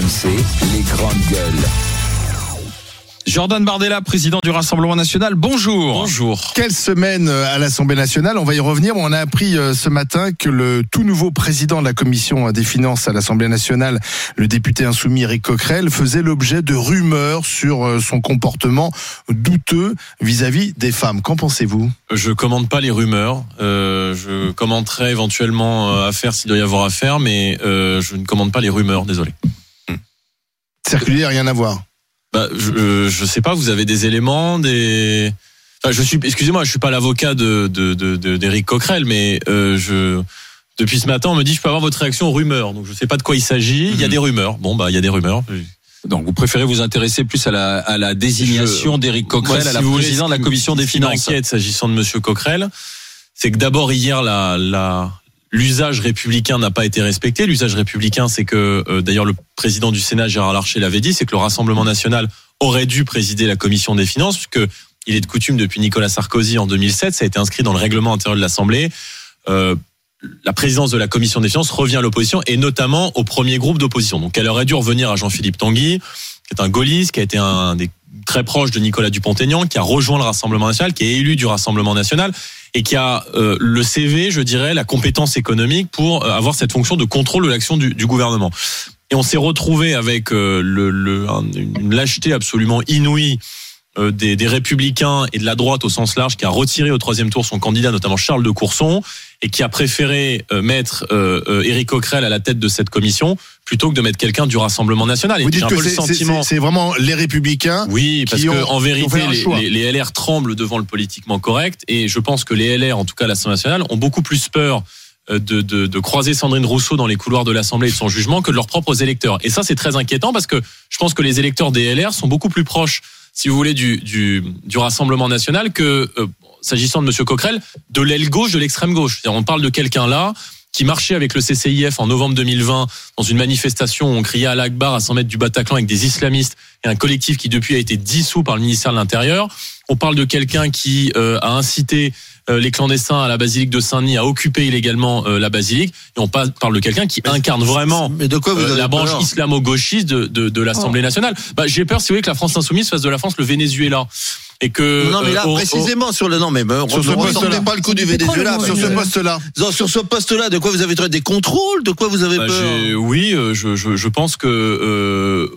RMC, les grandes gueules. Jordan Bardella, président du Rassemblement national, bonjour. Bonjour. Quelle semaine euh, à l'Assemblée nationale On va y revenir. On a appris euh, ce matin que le tout nouveau président de la commission des finances à l'Assemblée nationale, le député insoumis Eric Coquerel, faisait l'objet de rumeurs sur euh, son comportement douteux vis-à-vis des femmes. Qu'en pensez-vous? Je commande pas les rumeurs. Euh, je commenterai éventuellement euh, affaire s'il doit y avoir affaire, mais euh, je ne commande pas les rumeurs. Désolé. Circulier, rien à voir. Bah, je, euh, je sais pas. Vous avez des éléments, des. Enfin, je suis. Excusez-moi, je suis pas l'avocat de de de- de- d'Éric Coquerel, mais euh, je. Depuis ce matin, on me dit je peux avoir votre réaction aux rumeurs. Donc je sais pas de quoi il s'agit. Il y a Mhm. des rumeurs. Bon bah il y a des rumeurs. Donc vous préférez vous intéresser plus à la, à la désignation d'Éric Coquerel Moi, à si la vous voulez, présidente de la commission des finances. s'agissant de Monsieur Coquerel, c'est que d'abord hier la la l'usage républicain n'a pas été respecté. L'usage républicain, c'est que euh, d'ailleurs le président du Sénat Gérard Larcher l'avait dit, c'est que le Rassemblement national aurait dû présider la commission des finances, puisque il est de coutume depuis Nicolas Sarkozy en 2007, ça a été inscrit dans le règlement intérieur de l'Assemblée. Euh, la présidence de la commission des finances revient à l'opposition et notamment au premier groupe d'opposition. Donc elle aurait dû revenir à Jean-Philippe Tanguy, qui est un gaulliste, qui a été un des très proches de Nicolas Dupont-Aignan, qui a rejoint le Rassemblement national, qui est élu du Rassemblement national et qui a euh, le CV, je dirais, la compétence économique pour euh, avoir cette fonction de contrôle de l'action du, du gouvernement. Et on s'est retrouvé avec euh, une lâcheté absolument inouïe des, des républicains et de la droite au sens large, qui a retiré au troisième tour son candidat, notamment Charles de Courson, et qui a préféré euh, mettre euh, euh, Éric Coquerel à la tête de cette commission plutôt que de mettre quelqu'un du Rassemblement national. Et Vous dites que c'est- sentiment. vraiment les républicains Oui, parce qui que ont- en vérité, les, les- les LR tremblent devant le politiquement correct, et je pense que les LR, en tout cas l'Assemblée nationale, ont beaucoup plus peur euh, de, de, de croiser Sandrine Rousseau dans les couloirs de l'Assemblée et de son jugement que de leurs propres électeurs. Et ça, c'est très inquiétant parce que je pense que les électeurs des LR sont beaucoup plus proches, si vous voulez, du, du, du Rassemblement national que, euh, s'agissant de Monsieur Coquerel, de l'aile gauche, de l'extrême gauche. On parle de quelqu'un là qui marchait avec le CCIF en novembre 2020 dans une manifestation où on criait à l'Akbar à 100 mètres du Bataclan avec des islamistes et un collectif qui depuis a été dissous par le ministère de l'Intérieur. On parle de quelqu'un qui euh, a incité les clandestins à la basilique de Saint-Denis à occuper illégalement euh, la basilique. Et on pa- parle de quelqu'un qui incarne vraiment Mais de quoi vous euh, la branche islamo-gauchiste de, de, de l'Assemblée nationale. Bah, J'ai peur, si vous voulez, que la France insoumise fasse de la France le Venezuela. Et que, Non mais là euh, précisément sur le non mais euh, Sur ce ressortez pas le coup du Venezuela sur ce sur, poste-là. ce, sur ce poste-là de quoi vous avez des contrôles de quoi vous avez Bah, peur oui, euh, je, je, je pense que euh,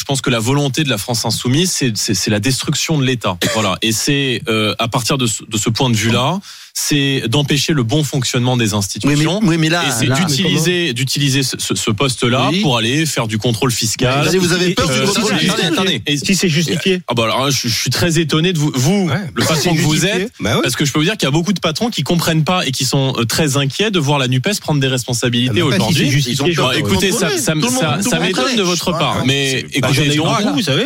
je pense que la volonté de la France insoumise, c'est- la destruction de l'État. Voilà. Et c'est euh, à partir de ce point de vue-là, c'est d'empêcher le bon fonctionnement des oui mais, institutions. oui, mais là, et c'est là- d'utiliser d'utiliser ce, poste-là Oui. pour aller faire du contrôle fiscal. Vous avez peur Euh, du si, contrôle fiscal attendez, attendez. Et- Si c'est justifié. Ah bah alors là, je, je suis très étonné de vous, vous le patron que vous êtes, Bah ouais. parce que je peux vous dire qu'il y a beaucoup de patrons qui comprennent pas et qui sont euh, très inquiets de voir la Nupes prendre des responsabilités Ah bah, aujourd'hui. c'est justifié, Ils ont Bon, peur. écoutez, ça, ça, m'étonne de votre part, mais Bah, écoutez,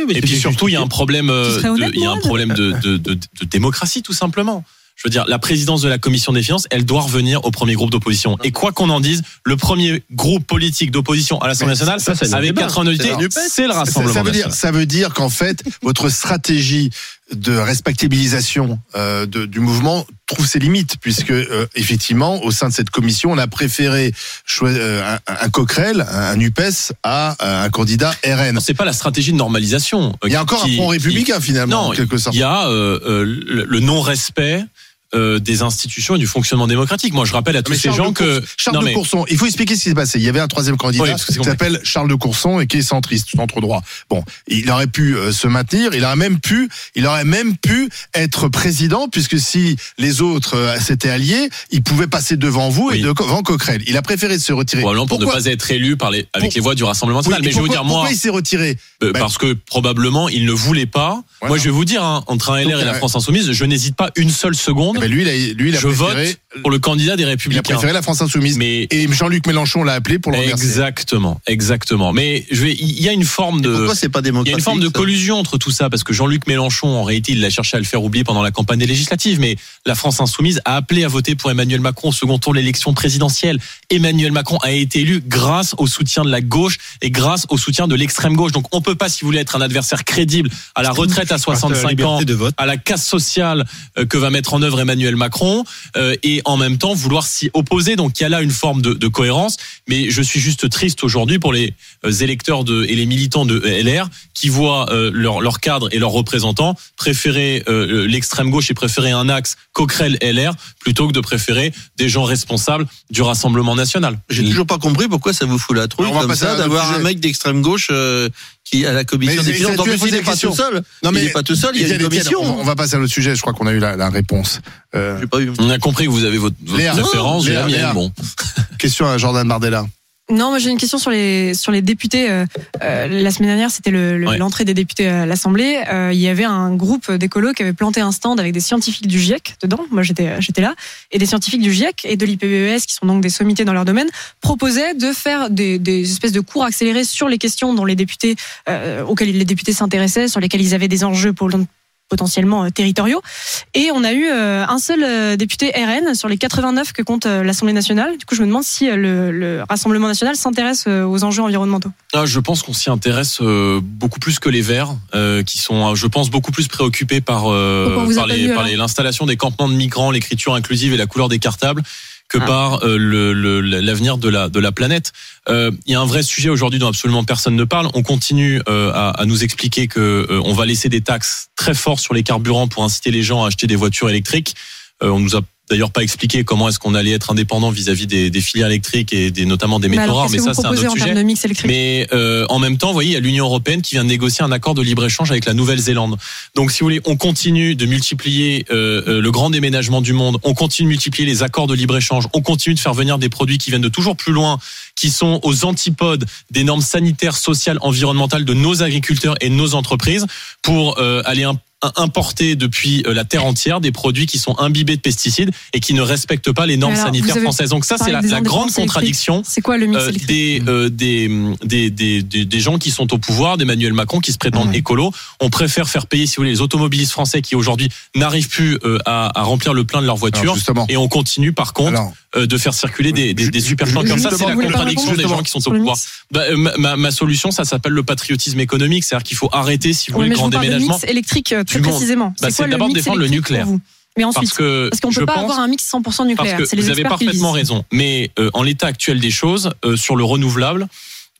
mais et puis surtout, il y a un problème euh, il y a un de démocratie tout simplement. Je veux dire, la présidence de la commission des finances, elle doit revenir au premier groupe d'opposition. Et quoi qu'on en dise, le premier groupe politique d'opposition à l'Assemblée nationale, ça, c'est le avec débat. 80 unités, C'est le Ça, Rassemblement ça veut dire, national. ça veut dire qu'en fait, votre stratégie de respectabilisation euh, de- du mouvement trouve ses limites, puisque euh, effectivement, au sein de cette commission, on a préféré euh, un, un Coquerel, un, Upes, à un candidat RN. C'est pas la stratégie de normalisation. Il y a encore qui- un front qui- républicain finalement, Non, en quelque sorte. Il y a le, le non-respect euh, des institutions et du fonctionnement démocratique. Moi, je rappelle à tous ces Charles gens que Charles non, de Courson, il faut expliquer ce qui s'est passé. Il y avait un troisième candidat Oui, qui s'appelle Charles de Courson et qui est centriste, centre droit. Bon, il aurait pu euh, se maintenir, il aurait même pu, il aurait même pu être président puisque si les autres euh, s'étaient alliés, il pouvait passer devant vous et devant Coquerel. Il a préféré se retirer. probablement pour Pourquoi- ne pas être élu par les, avec Pour- les voix du Rassemblement Oui, national. mais je vais vous pourquoi- dire, moi, pourquoi il s'est retiré euh, Bah, parce que probablement il ne voulait pas. Voilà. Moi, je vais vous dire, hein, entre un LR Donc, et la France Insoumise, je n'hésite pas une seule seconde. Ben, lui, il a, lui, il a je préféré, vote pour le candidat des il a Républicains. préféré la France insoumise. Mais Et Jean-Luc Mélenchon l'a appelé pour le remercier. exactement, exactement. Mais je vais, il y a une forme de. pourquoi c'est pas Il démocratique y a une forme de collusion entre tout ça, parce que Jean-Luc Mélenchon, en réalité, il l'a cherché à le faire oublier pendant la campagne des législatives, mais la France insoumise a appelé à voter pour Emmanuel Macron au second tour de l'élection présidentielle. Emmanuel Macron a été élu grâce au soutien de la gauche et grâce au soutien de l'extrême gauche. Donc on peut pas, si vous voulez, être un adversaire crédible à la retraite à 65 ans, de vote. à la casse sociale euh, que va mettre en œuvre Emmanuel Emmanuel Macron euh, et en même temps vouloir s'y opposer. Donc il y a là une forme de, de cohérence. Mais je suis juste triste aujourd'hui pour les euh, électeurs de, et les militants de LR qui voient euh, leur, leur cadre et leurs représentants préférer euh, l'extrême gauche et préférer un axe Coquerel LR plutôt que de préférer des gens responsables du Rassemblement national. J'ai toujours pas compris pourquoi ça vous fout la trouille On va comme ça d'avoir un mec d'extrême gauche euh, qui à la commission Mais des finances. il n'est pas questions. tout seul. Non, il n'est pas tout seul. Il y a une Étienne, Étienne, commission. on, on va passer à l'autre sujet. Je crois qu'on a eu la, la réponse. Euh, J'ai pas eu. On a compris que vous avez votre, votre préférence, j'ai Léa, la mienne. Léa. Bon. question à Jordan Bardella. Non, moi j'ai une question sur les sur les députés. Euh, euh, la semaine dernière, c'était le- le- Ouais. l'entrée des députés à l'Assemblée. Euh, il y avait un groupe d'écolos qui avait planté un stand avec des scientifiques du GIEC dedans. Moi j'étais j'étais là et des scientifiques du GIEC et de l'IPBES qui sont donc des sommités dans leur domaine proposaient de faire des, des espèces de cours accélérés sur les questions dont les députés euh, auxquelles les députés s'intéressaient, sur lesquels ils avaient des enjeux pour potentiellement euh, territoriaux. Et on a eu euh, un seul euh, député RN sur les 89 que compte l'Assemblée nationale. Du coup, je me demande si le, le Rassemblement national s'intéresse aux enjeux environnementaux. Ah, je pense qu'on s'y intéresse beaucoup plus que les Verts, euh, qui sont, je pense, beaucoup plus préoccupés par, euh, l'installation des campements de migrants, l'écriture inclusive et la couleur des cartables que Ah. par euh, le- le- l'avenir de la, de la planète. Euh, Il y a un vrai sujet aujourd'hui dont absolument personne ne parle. On continue euh, à, à nous expliquer que euh, on va laisser des taxes très fortes sur les carburants pour inciter les gens à acheter des voitures électriques. Euh, on nous a d'ailleurs pas expliqué comment est-ce qu'on allait être indépendant vis-à-vis des, des filières électriques et des, notamment des métaux rares. Mais ça, c'est un autre en sujet. Mais euh, en même temps, vous voyez, il y a l'Union européenne qui vient de négocier un accord de libre-échange avec la Nouvelle-Zélande. Donc, si vous voulez, on continue de multiplier euh, euh, le grand déménagement du monde, on continue de multiplier les accords de libre-échange, on continue de faire venir des produits qui viennent de toujours plus loin, qui sont aux antipodes des normes sanitaires, sociales, environnementales de nos agriculteurs et de nos entreprises pour euh, aller un importer depuis euh, la terre entière des produits qui sont imbibés de pesticides et qui ne respectent pas les normes Alors, sanitaires françaises. Donc ça, c'est la, grande contradiction C'est quoi le mix euh, des, euh, des, des, des, des, des gens qui sont au pouvoir, d'Emmanuel Macron, qui se prétendent Mhm. écolos. On préfère faire payer, si vous voulez, les automobilistes français qui aujourd'hui n'arrivent plus euh, à, à remplir le plein de leur voiture. Et on continue, par contre, Alors, euh, de faire circuler des, des, des superchangs comme ça. C'est la contradiction des gens qui sont au pouvoir. Bah, euh, ma, ma, ma solution, ça s'appelle le patriotisme économique. C'est-à-dire qu'il faut arrêter, si vous Oui, voulez, le grand vous déménagement. électrique monde. précisément. Bah, C'est le d'abord défendre le nucléaire. Mais ensuite, Parce que parce qu'on peut pas avoir un mix 100% parce nucléaire. que C'est les vous avez le parfaitement raison. Mais euh, en l'état actuel des choses, euh, sur le renouvelable,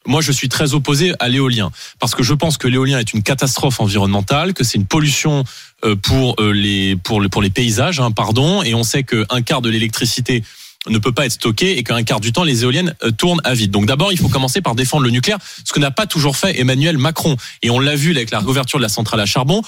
moi je suis très opposé à l'éolien parce que je pense que l'éolien est une catastrophe environnementale, que c'est une pollution euh, pour euh, les pour les pour les paysages, hein, pardon. Et on sait qu'un quart de l'électricité ne peut pas être stocké et qu'un quart du temps les éoliennes euh, tournent à vide. Donc d'abord il faut commencer par défendre le nucléaire, ce que n'a pas toujours fait Emmanuel Macron. Et on l'a vu avec la réouverture de la centrale à charbon.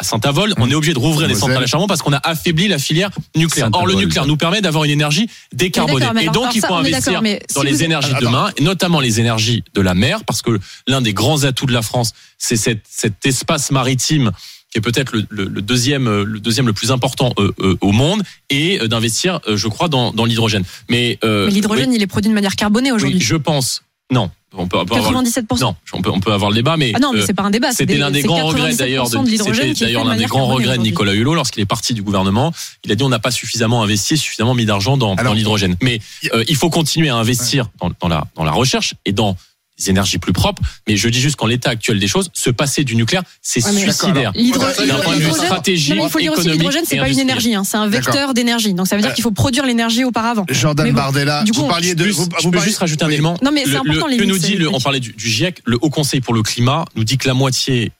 À Saint-Avold, on est obligé de rouvrir les centrales à charbon parce qu'on a affaibli la filière nucléaire. Or, le nucléaire nous permet d'avoir une énergie décarbonée. Et donc, il faut ça, investir dans si les énergies de demain, et notamment les énergies de la mer, parce que l'un des grands atouts de la France, c'est cet, cet espace maritime qui est peut-être le, le- le deuxième, euh, le deuxième le plus important euh, euh, au monde, et euh, d'investir, euh, je crois, dans, dans l'hydrogène. Mais, euh, Mais l'hydrogène, il est produit de manière carbonée oui, oui, aujourd'hui. je pense. Non, on peut, on peut avoir, 97%. non, on peut, on peut avoir le débat, mais Ah non, mais euh, c'est pas un débat. c'est c'était des- l'un des grands regrets 97% d'ailleurs de c'était d'ailleurs l'un des grands regrets de. Nicolas Hulot lorsqu'il est parti du gouvernement. Il a dit on n'a pas suffisamment investi, suffisamment mis d'argent dans, l'hydrogène. Mais euh, il faut continuer à investir dans, dans la dans la recherche et dans les énergies plus propres. Mais je dis juste qu'en l'état actuel des choses, se passer du nuclaire, c'est Ouais, suicidaire. L'hydro- D'un D'un point de vue l'hydrogène- stratégique, Non, mais il faut dire aussi que économique l'hydrogène, c'est pas une énergie, hein, c'est un vecteur d'énergie. Donc ça veut dire Euh, qu'il faut produire l'énergie auparavant. Jordan bon, Bardella, du coup, vous parliez de. Juste, vous- je vous peux parliez- juste rajouter un Oui. élément. Non, mais c'est important, le- les que nous dit le, on parlait du, du GIEC, le Haut Conseil pour le climat nous dit que la moitié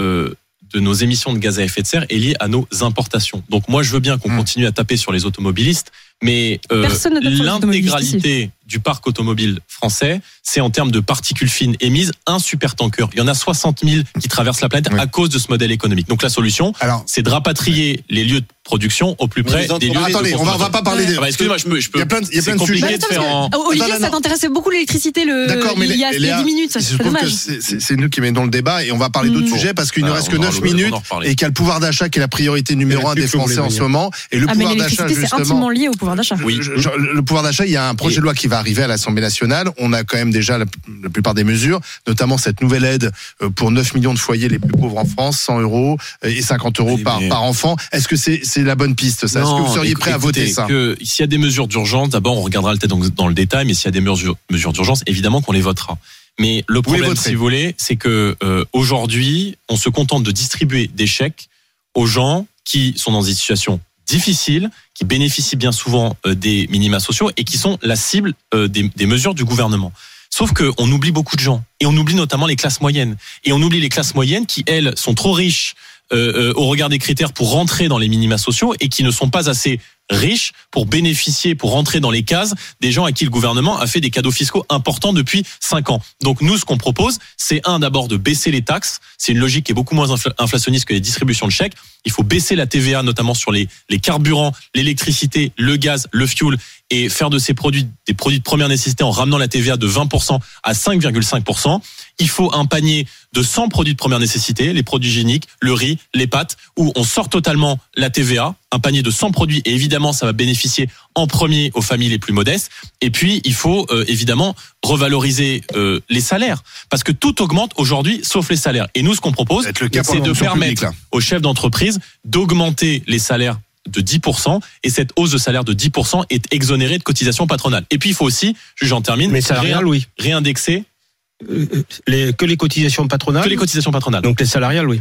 euh, de nos émissions de gaz à effet de serre est liée à nos importations. Donc moi je veux bien qu'on Hmm. continue à taper sur les automobilistes, mais euh, l'intégralité du parc automobile français, c'est en termes de particules fines émises un super tanker. Il y en a 60 000 qui traversent la planète Oui. à cause de ce modèle économique. Donc la solution, c'est de rapatrier les lieux de production au plus près des lieux. entreprises- de attendez, on va, on va pas parler des. Ah bah, excusez-moi, je peux, je peux. Il y a plein de- il y a c'est plein de compliqué sujets. de faire en. Oh, Olivier, non, ça t'intéressait beaucoup l'électricité le... D'accord, mais il y a, les- il y a Léa, 10 minutes. C'est nous qui mettons le débat et on va parler d'autres Mm. sujets parce qu'il ne Ah, reste que aura 9 l'occasion minutes et qu'il y a le pouvoir d'achat qui est la priorité numéro un des Français en ce moment. Et le Ah, mais pouvoir d'achat, justement. Pouvoir d'achat. Oui. Je- je- le pouvoir d'achat, il y a un projet Et- de loi qui va arriver à l'Assemblée nationale. On a quand même déjà la, la plupart des mesures, notamment cette nouvelle aide euh, pour 9 millions de foyers les plus pauvres en France, 100 euros euh, et 50 euros par, enfant. Est-ce que c'est la bonne piste ça? Est-ce que vous seriez prêt à voter ça? S'il y a des mesures d'urgence, d'abord on regardera le dans, dans le détail, mais s'il y a des mesures, mesures d'urgence, évidemment qu'on les votera. Mais le problème, si vous voulez, c'est que euh, aujourd'hui, on se contente de distribuer des chèques aux gens qui sont dans des situations difficiles, qui bénéficient bien souvent euh, des minima sociaux et qui sont la cible euh, des, des mesures du gouvernement. Sauf qu'on oublie beaucoup de gens et on oublie notamment les classes moyennes et on oublie les classes moyennes qui elles sont trop riches euh, euh, au regard des critères pour rentrer dans les minima sociaux et qui ne sont pas assez riches pour bénéficier, pour rentrer dans les cases des gens à qui le gouvernement a fait des cadeaux fiscaux importants depuis cinq ans. Donc nous, ce qu'on propose, c'est un d'abord de baisser les taxes. C'est une logique qui est beaucoup moins infla- inflationniste que les distributions de chèques. Il faut baisser la TVA, notamment sur les, les carburants, l'électricité, le gaz, le fuel, et faire de ces produits des produits de première nécessité en ramenant la TVA de 20% à 5,5%. Il faut un panier de 100 produits de première nécessité, les produits hygiéniques, le riz, les pâtes, où on sort totalement la TVA, un panier de 100 produits, et évidemment, ça va bénéficier en premier aux familles les plus modestes. Et puis, il faut euh, évidemment revaloriser euh, les salaires, parce que tout augmente aujourd'hui, sauf les salaires. Et nous, ce qu'on propose, c'est de permettre publique, aux chefs d'entreprise d'augmenter les salaires de 10% et cette hausse de salaire de 10% est exonérée de cotisations patronales. Et puis il faut aussi, j'en termine, Mais salarial, réin- oui. réindexer les- que les cotisations patronales. que les cotisations patronales. Donc les salariales, oui.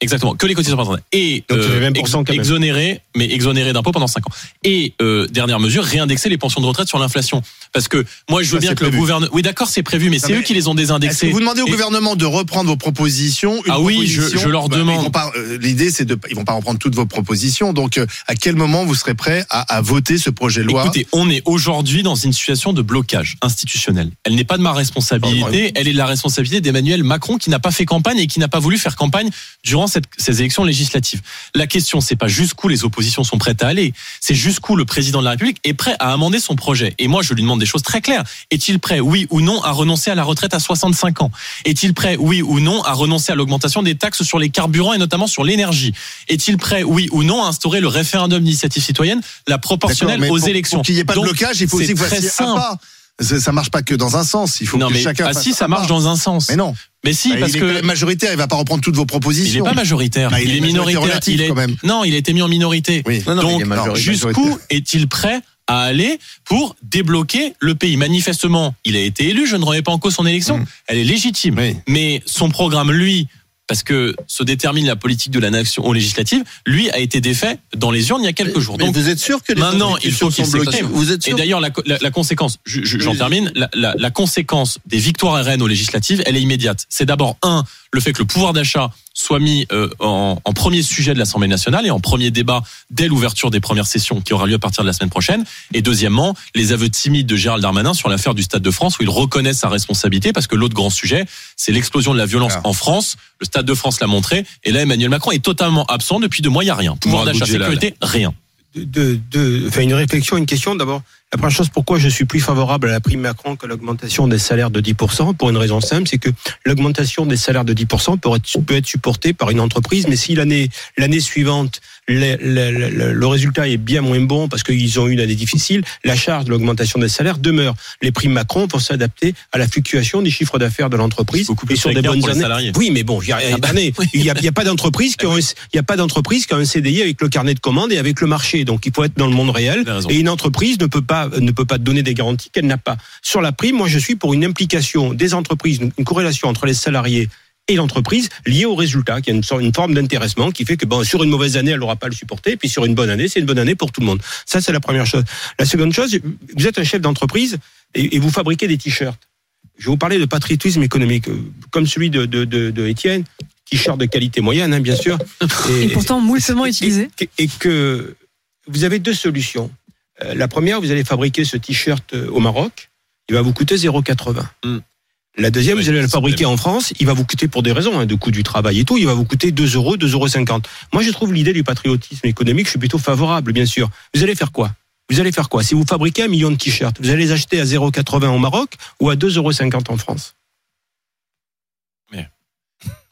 Exactement, que les cotisations patronales. Et Donc, ça fait 20% ex- quand même. exonérer, mais exonérer d'impôts pendant 5 ans. Et euh, dernière mesure, réindexer les pensions de retraite sur l'inflation. Parce que moi, je veux Ça, bien que le gouvernement... Oui, d'accord, c'est prévu, mais c'est eux qui les ont désindexés. que vous demandez au Et- gouvernement de reprendre vos propositions une Ah oui, je- proposition- je leur Bah, demande. euh, L'idée, c'est de, ils vont pas reprendre toutes vos propositions. Donc, euh, à quel moment vous serez prêt à, à voter ce projet de loi Écoutez, on est aujourd'hui dans une situation de blocage institutionnel. Elle n'est pas de ma responsabilité, elle est de la responsabilité d'Emmanuel Macron qui n'a pas fait campagne et qui n'a pas voulu faire campagne durant cette- ces élections législatives. La question, c'est pas jusqu'où les oppositions sont prêtes à aller, c'est jusqu'où le président de la République est prêt à amender son projet. Et moi, je lui demande des choses très claires. Est-il prêt, oui ou non, à renoncer à la retraite à 65 ans? Est-il prêt, oui ou non, à renoncer à l'augmentation des taxes sur les carburants et notamment sur l'énergie? Est-il prêt, oui ou non, à instaurer le référendum d'initiative citoyenne, la proportionnelle aux pour- élections Pour qu'il n'y ait pas Donc, de blocage, il faut aussi que vous fassiez un pas. Ça marche pas que dans un sens. Il faut non que mais chacun. ah fasse si ça marche dans un sens. Mais non. Mais si Bah, parce il est que majoritaire. Il va pas reprendre toutes vos il propositions. n'est pas majoritaire. Bah, il il, est majoritaire minoritaire. relative, Il est quand même. non, il a été mis en minorité. Oui. Non, non, il Donc est majoritaire. jusqu'où est-il prêt à aller pour débloquer le pays? Manifestement, il a été élu. Je ne remets pas en cause son élection. Mm. Elle est légitime. Oui. Mais son programme, lui. Parce que se détermine la politique de la nation aux législatives, lui a été défait dans les urnes il y a quelques jours. Mais Donc vous êtes sûr que les maintenant, il faut. Vous êtes Et d'ailleurs, la, la- la conséquence, je- je- j'en termine, la conséquence des victoires RN aux législatives, elle est immédiate. C'est d'abord, un, le fait que le pouvoir d'achat soit mis euh, en, en premier sujet de l'Assemblée nationale et en premier débat dès l'ouverture des premières sessions qui aura lieu à partir de la semaine prochaine. Et deuxièmement, les aveux timides de Gérald Darmanin sur l'affaire du Stade de France où il reconnaît sa responsabilité parce que l'autre grand sujet, c'est l'explosion de la violence Ah. en France. Le Stade de France l'a montré. Et là, Emmanuel Macron est totalement absent. Depuis deux mois, il n'y a rien. Pouvoir d'achat, sécurité, rien. de, de, enfin une réflexion, une question d'abord. La première chose, pourquoi je suis plus favorable à la prime Macron que l'augmentation des salaires de 10% Pour une raison simple, c'est que l'augmentation des salaires de 10% peut être, peut être supportée par une entreprise, mais si l'année l'année suivante le, le- le- le résultat est bien moins bon parce qu'ils ont eu une année difficile, la charge de l'augmentation des salaires demeure. Les primes Macron vont s'adapter à la fluctuation des chiffres d'affaires de l'entreprise et sur des bonnes années. salariés. Oui, mais bon, il y a, Ah bah, oui. il a, pas d'entreprise qui a un- il y a pas d'entreprise qui a un CDI avec le carnet de commandes et avec le marché. Donc il faut être dans le monde réel. Et une entreprise ne peut pas ne peut pas donner des garanties qu'elle n'a pas. Sur la prime, moi je suis pour une implication des entreprises, une corrélation entre les salariés et l'entreprise liée au résultat, qui a une, forme d'intéressement qui fait que bon, sur une mauvaise année, elle n'aura pas à le supporter, puis sur une bonne année, c'est une bonne année pour tout le monde. Ça, c'est la première chose. La seconde chose, vous êtes un chef d'entreprise et, et vous fabriquez des t-shirts. Je vais vous parler de patriotisme économique, euh, comme celui de, de, de, de Étienne, t-shirt de qualité moyenne, hein, bien sûr. Et pourtant moulsement utilisé. Et, et que vous avez deux solutions. Euh, La première, vous allez fabriquer ce t-shirt euh, au Maroc, il va vous coûter 0,80. Mm. La deuxième, Oui, vous allez le fabriquer en France, il va vous coûter pour des raisons hein, de coût du travail et tout, il va vous coûter 2 euros, 2,50 euros. Moi, je trouve l'idée du patriotisme économique, je suis plutôt favorable, bien sûr. Vous allez faire quoi? Vous allez faire quoi? Si vous fabriquez un million de t-shirts, vous allez les acheter à 0,80 au Maroc ou à 2,50 euros en France?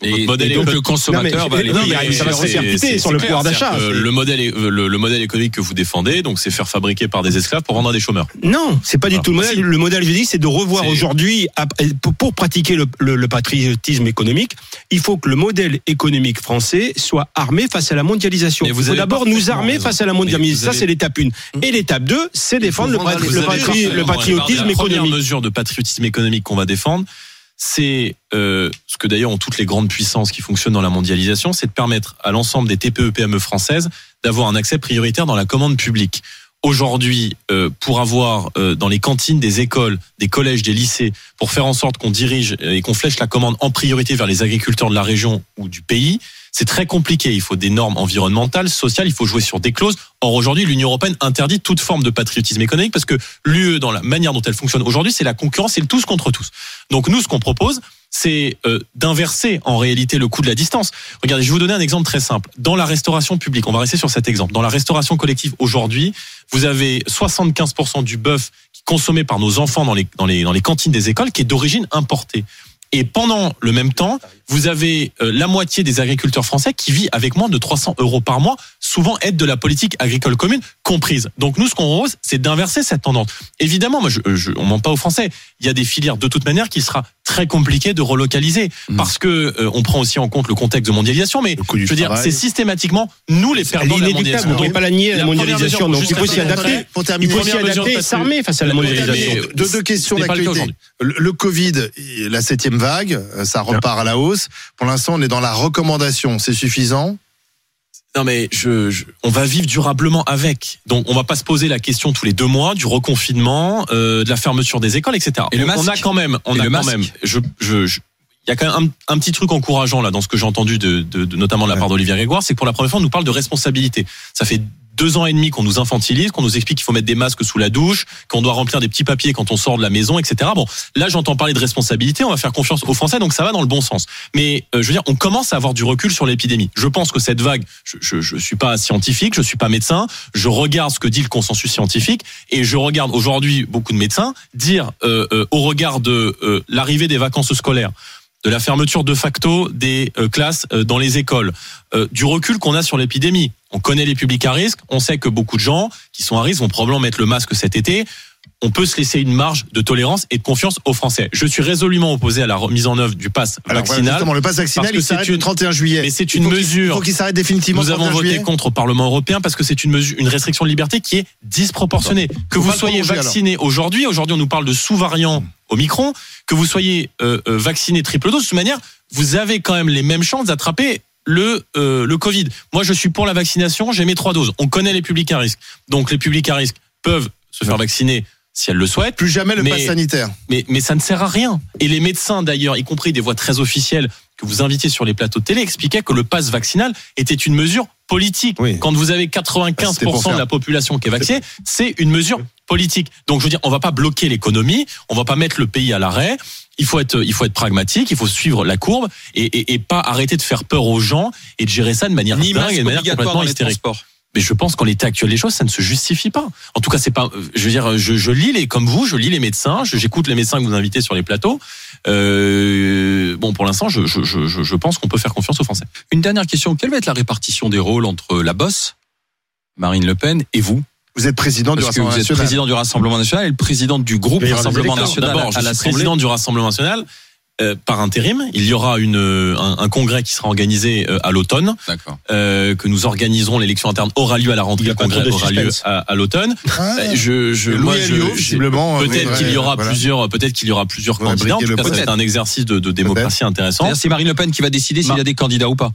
Et, modèle et donc le consommateur Non, mais- va aller non, payer. mais ça va se c'est- répercuter c'est- sur c'est le clair, pouvoir d'achat. Le modèle, le, le modèle économique que vous défendez, donc c'est faire fabriquer par des esclaves pour vendre à des chômeurs. Non, c'est pas du Alors, tout le modèle. Le modèle, je dis, c'est de revoir aujourd'hui, pour, pour pratiquer le, le- le patriotisme économique, il faut que le modèle économique français soit armé face à la mondialisation. Mais vous il faut d'abord nous armer raison. face à la mondialisation. Ça, c'est l'étape 1. Et l'étape 2, c'est défendre le, patri- le patri- patriotisme La première économique. mesure de patriotisme économique qu'on va défendre, c'est euh, ce que d'ailleurs ont toutes les grandes puissances qui fonctionnent dans la mondialisation, c'est de permettre à l'ensemble des TPE-PME françaises d'avoir un accès prioritaire dans la commande publique. Aujourd'hui, euh, pour avoir euh, dans les cantines des écoles, des collèges, des lycées, pour faire en sorte qu'on dirige et qu'on flèche la commande en priorité vers les agriculteurs de la région ou du pays, c'est très compliqué. Il faut des normes environnementales, sociales, il faut jouer sur des clauses. Or, aujourd'hui, l'Union européenne interdit toute forme de patriotisme économique parce que l'UE, dans la manière dont elle fonctionne aujourd'hui, c'est la concurrence, c'est le tous contre tous. Donc, nous, ce qu'on propose, c'est euh, d'inverser en réalité le coût de la distance. Regardez, je vais vous donner un exemple très simple. Dans la restauration publique, on va rester sur cet exemple. Dans la restauration collective aujourd'hui, vous avez 75% du bœuf consommé par nos enfants dans les, dans les, dans les cantines des écoles qui est d'origine importée. Et pendant le même temps, vous avez euh, la moitié des agriculteurs français qui vit avec moins de 300 euros par mois, souvent aide de la politique agricole commune comprise. Donc nous, ce qu'on propose, c'est d'inverser cette tendance. Évidemment, moi, je, je, on ment pas aux Français. Il y a des filières de toute manière qui sera très compliqué de relocaliser Mm. parce que euh, on prend aussi en compte le contexte de mondialisation. Mais je veux dire, c'est systématiquement nous les perdants de la inéluctable, on ne mondialisation. peut pas la nier, la mondialisation. Donc il faut s'y adapter. Pour Il faut s'y adapter et s'armer face à la mondialisation. deux, deux questions d'actualité. Le, le Covid, la septième vague, euh, ça repart à la hausse. Pour l'instant, on est dans la recommandation. C'est suffisant? Non mais je, je- on va vivre durablement avec. Donc on va pas se poser la question tous les deux mois du reconfinement, euh, de la fermeture des écoles, etc. Et le on, on a quand même, on Et a quand même. Je, je, je- il y a quand même un, un petit truc encourageant là dans ce que j'ai entendu de, de, de- notamment de la part d'Olivier Grégoire, c'est que pour la première fois on nous parle de responsabilité. Ça fait deux ans et demi qu'on nous infantilise, qu'on nous explique qu'il faut mettre des masques sous la douche, qu'on doit remplir des petits papiers quand on sort de la maison, etc. Bon, là j'entends parler de responsabilité, on va faire confiance aux Français, donc ça va dans le bon sens. Mais euh, je veux dire, on commence à avoir du recul sur l'épidémie. Je pense que cette vague, je, je, je suis pas scientifique, je suis pas médecin, je regarde ce que dit le consensus scientifique et je regarde aujourd'hui beaucoup de médecins dire euh, euh, au regard de euh, l'arrivée des vacances scolaires de la fermeture de facto des euh, classes euh, dans les écoles, euh, du recul qu'on a sur l'épidémie. On connaît les publics à risque, on sait que beaucoup de gens qui sont à risque vont probablement mettre le masque cet été. On peut se laisser une marge de tolérance et de confiance aux Français. Je suis résolument opposé à la remise en œuvre du pass Alors, voilà, vaccinal. justement, le pass vaccinal, parce que il s'arrête c'est le une- 31 juillet. mais c'est une mesure. Il faut qu'il s'arrête définitivement Nous avons 31 voté juillet. contre au Parlement européen parce que c'est une mesure, une restriction de liberté qui est disproportionnée. Que vous soyez vacciné aujourd'hui, aujourd'hui on nous parle de sous-variants Omicron, que vous soyez euh, euh, vacciné triple dose, de toute manière, vous avez quand même les mêmes chances d'attraper le euh, le Covid. Moi, je suis pour la vaccination, j'ai mes trois doses. On connaît les publics à risque, donc les publics à risque peuvent se faire vacciner si elles le souhaitent. Plus jamais le Mais- pass sanitaire. Mais, mais ça ne sert à rien. Et les médecins, d'ailleurs, y compris des voix très officielles que vous invitiez sur les plateaux de télé, expliquaient que le pass vaccinal était une mesure politique. Oui. Quand vous avez C'était pour 95% faire. de la population qui est vaccinée, c'est une mesure politique. Donc, je veux dire, on va pas bloquer l'économie, on va pas mettre le pays à l'arrêt. Il faut être, il faut être pragmatique, il faut suivre la courbe et, et, et pas arrêter de faire peur aux gens et de gérer ça de manière Ni dingue et de manière complètement hystérique. transports. Mais je pense qu'en l'état actuel des choses, ça ne se justifie pas. En tout cas, c'est pas. euh, Je veux dire, je, je lis les comme vous, je lis les médecins, j'écoute les médecins que vous invitez sur les plateaux. Euh, bon, pour l'instant, je, je, je, je pense qu'on peut faire confiance aux Français. Une dernière question. Quelle va être la répartition des rôles entre la bosse, Marine Le Pen, et vous? Vous êtes président du Parce que vous Rassemblement êtes national. président du Rassemblement national et le président du groupe Rassemblement national D'abord, à je suis président du Rassemblement national. Euh, par intérim, il y aura une, euh, un, un congrès qui sera organisé euh, à l'automne, D'accord. euh, que nous organiserons. L'élection interne aura lieu à la rentrée, le congrès aura lieu à, à l'automne. Ah, Je, je, Louis moi, je, Peut-être qu'il y aura voilà. plusieurs, peut-être qu'il y aura plusieurs candidats. En tout cas, c'est un exercice de, de démocratie intéressant. C'est Marine Le Pen qui va décider s'il y a des candidats ou pas.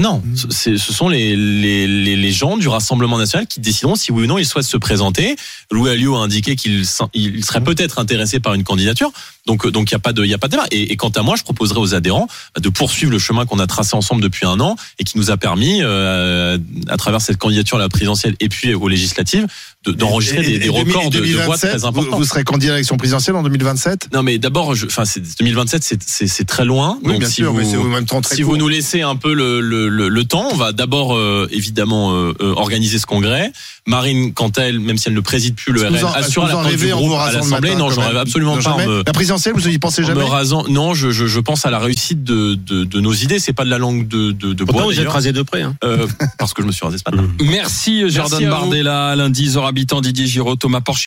Non, c'est- ce sont les, les, les, les gens du Rassemblement national qui décideront si oui ou non ils souhaitent se présenter. Louis Alliot a indiqué qu'il il serait peut-être intéressé par une candidature. Donc, euh, donc il n'y a pas de, il y a pas de débat. Et, et quant à moi, je proposerai aux adhérents de poursuivre le chemin qu'on a tracé ensemble depuis un an et qui nous a permis, euh, à travers cette candidature à la présidentielle et puis aux législatives, de- d'enregistrer des, records de, de voix 2027, très vous- importants. Vous serez candidat à l'élection présidentielle en 2027 Non, mais d'abord, je- enfin, c'est 2027, c'est- très loin. Oui, donc bien si sûr, vous, mais c'est en même temps très si court. vous nous laissez un peu le, le, le, le temps, on va d'abord euh, évidemment euh, euh, organiser ce congrès. Marine, quant à elle, même si elle ne préside plus le RN, assure la du groupe à l'Assemblée. Non, quand je même rêve absolument pas. me- La présidentielle, vous y pensez en jamais me rasant. Non, je, je, je pense à la réussite de, de, de nos idées. C'est pas de la langue de, de, de Pourtant, bois. vous êtes rasé de près. Hein. Euh, parce que je me suis rasé ce matin. Merci Jordan à vous. Bardella, lundi, Zora Habitant, Didier Giraud, Thomas Porcher.